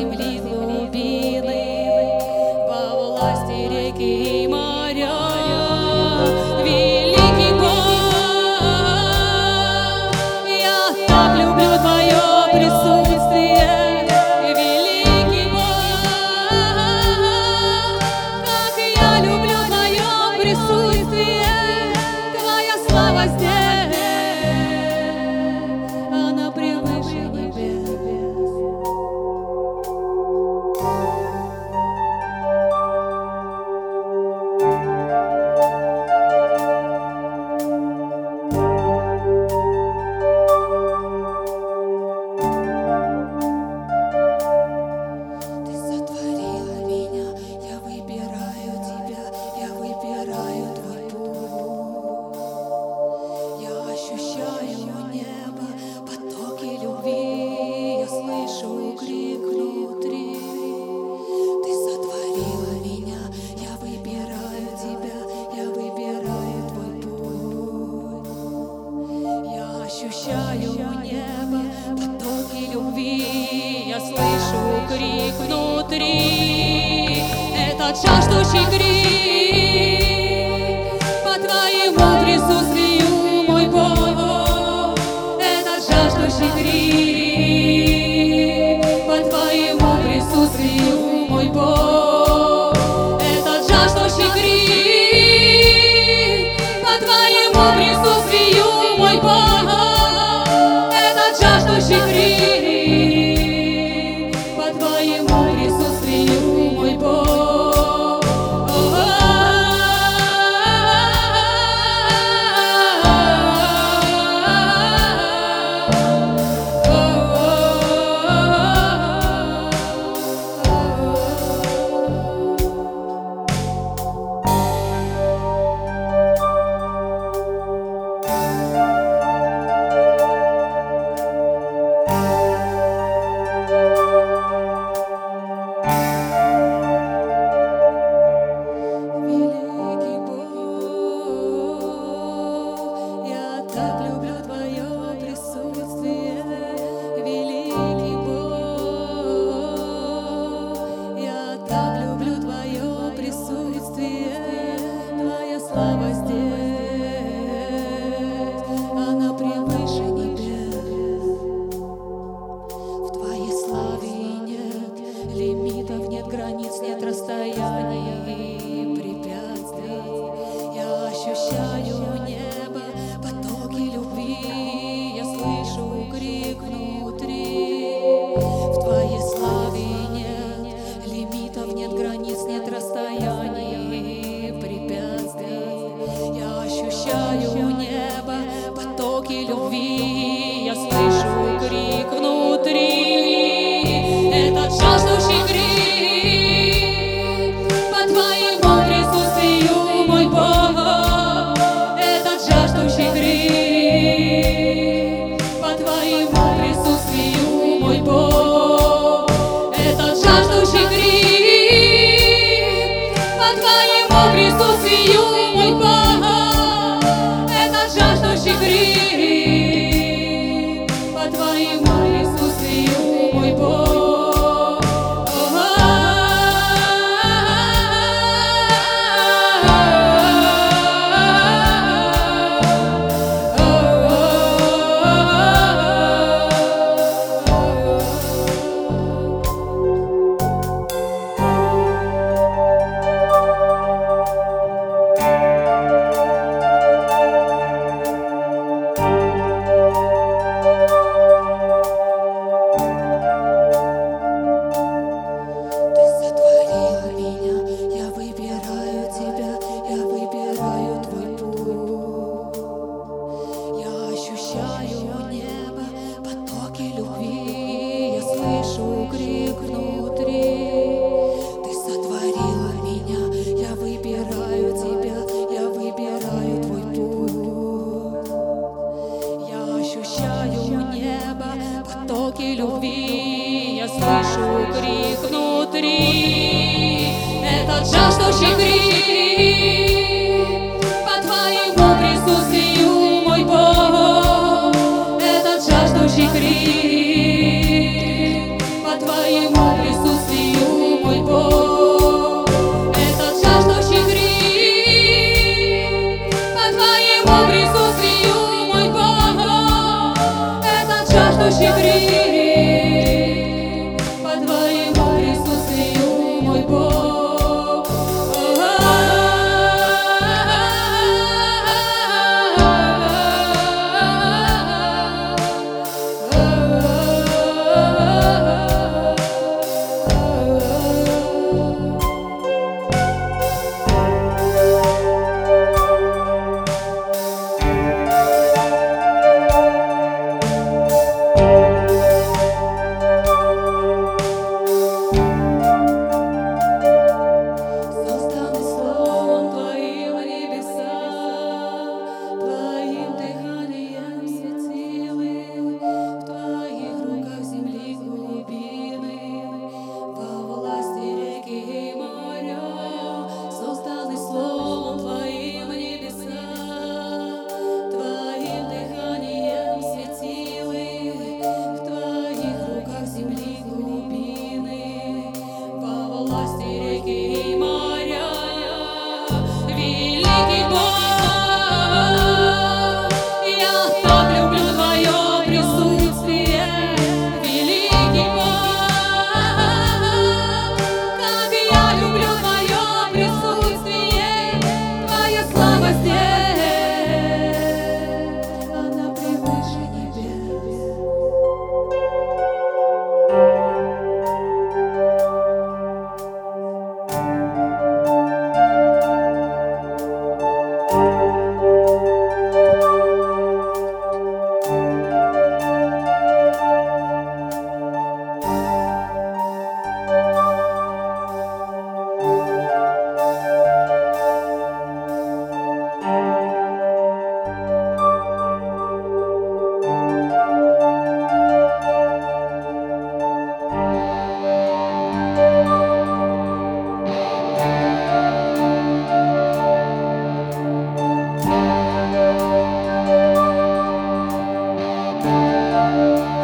земли злой. крик внутри, это жаждущий крик. прощаю небо, потоки любви, я слышу крик любви Я слышу крик внутри. Этот жаждущий крик foi bom. Música